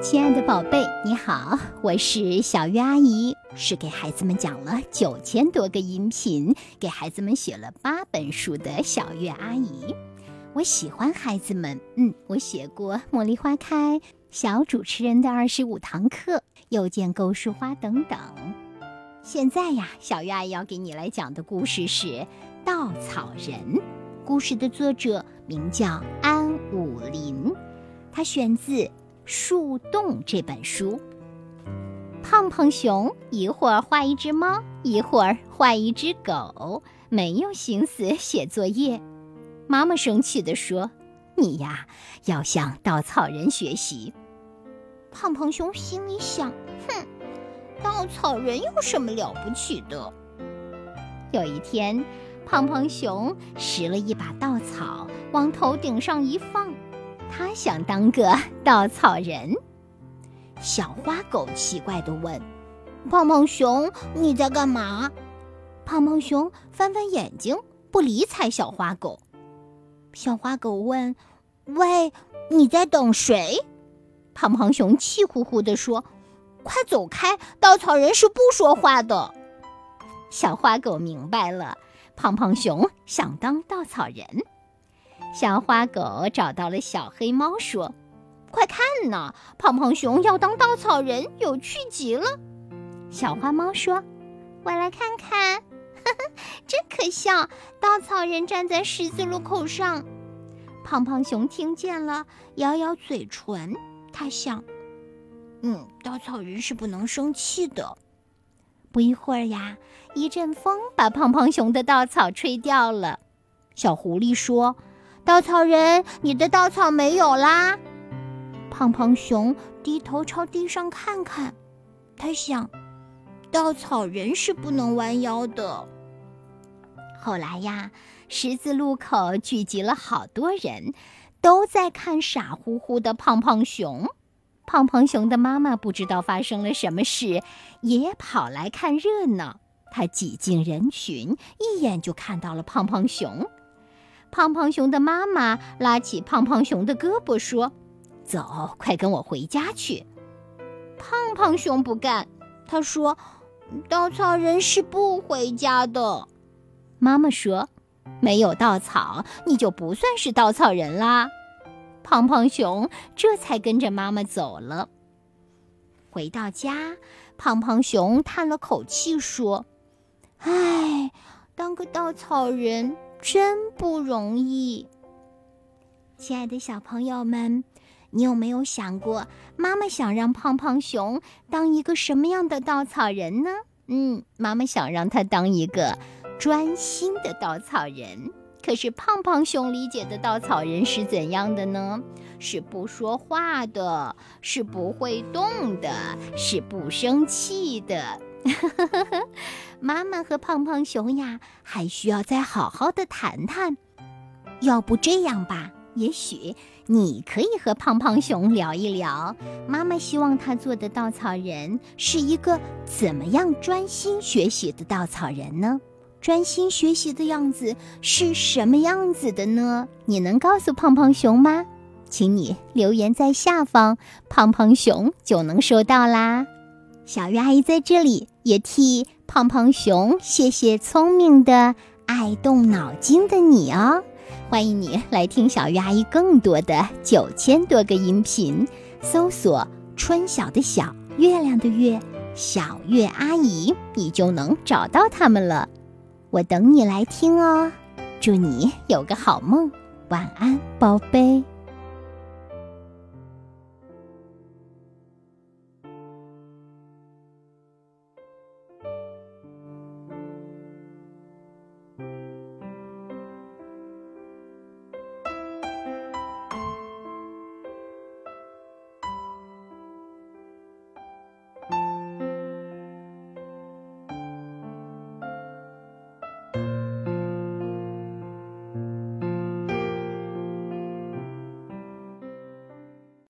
亲爱的宝贝，你好，我是小月阿姨，是给孩子们讲了九千多个音频，给孩子们写了八本书的小月阿姨。我喜欢孩子们，嗯，我写过《茉莉花开》《小主持人的二十五堂课》《又见构树花》等等。现在呀，小月阿姨要给你来讲的故事是《稻草人》，故事的作者名叫安武林，他选自《树洞》这本书。胖胖熊一会儿画一只猫，一会儿画一只狗，没有心思写作业。妈妈生气地说：“你呀，要向稻草人学习。”胖胖熊心里想：“哼，稻草人有什么了不起的？”有一天，胖胖熊拾了一把稻草，往头顶上一放，他想当个稻草人。小花狗奇怪地问：“胖胖熊，你在干嘛？”胖胖熊翻翻眼睛，不理睬小花狗。小花狗问：“喂，你在等谁？”胖胖熊气呼呼地说：“快走开！稻草人是不说话的。”小花狗明白了，胖胖熊想当稻草人。小花狗找到了小黑猫，说：“快看呐，胖胖熊要当稻草人，有趣极了。”小花猫说：“我来看看。”真可笑！稻草人站在十字路口上，胖胖熊听见了，咬咬嘴唇。他想：“嗯，稻草人是不能生气的。”不一会儿呀，一阵风把胖胖熊的稻草吹掉了。小狐狸说：“稻草人，你的稻草没有啦！”胖胖熊低头朝地上看看，他想：“稻草人是不能弯腰的。”后来呀，十字路口聚集了好多人，都在看傻乎乎的胖胖熊。胖胖熊的妈妈不知道发生了什么事，也跑来看热闹。他挤进人群，一眼就看到了胖胖熊。胖胖熊的妈妈拉起胖胖熊的胳膊说：“走，快跟我回家去。”胖胖熊不干，他说：“稻草人是不回家的。”妈妈说：“没有稻草，你就不算是稻草人啦。”胖胖熊这才跟着妈妈走了。回到家，胖胖熊叹了口气说：“唉，当个稻草人真不容易。”亲爱的小朋友们，你有没有想过，妈妈想让胖胖熊当一个什么样的稻草人呢？嗯，妈妈想让他当一个。专心的稻草人，可是胖胖熊理解的稻草人是怎样的呢？是不说话的，是不会动的，是不生气的。妈妈和胖胖熊呀，还需要再好好的谈谈。要不这样吧，也许你可以和胖胖熊聊一聊，妈妈希望他做的稻草人是一个怎么样专心学习的稻草人呢？专心学习的样子是什么样子的呢？你能告诉胖胖熊吗？请你留言在下方，胖胖熊就能收到啦。小鱼阿姨在这里也替胖胖熊谢谢聪明的、爱动脑筋的你哦。欢迎你来听小鱼阿姨更多的九千多个音频，搜索“春晓的晓，月亮的月，小月阿姨”，你就能找到他们了。我等你来听哦，祝你有个好梦，晚安，宝贝。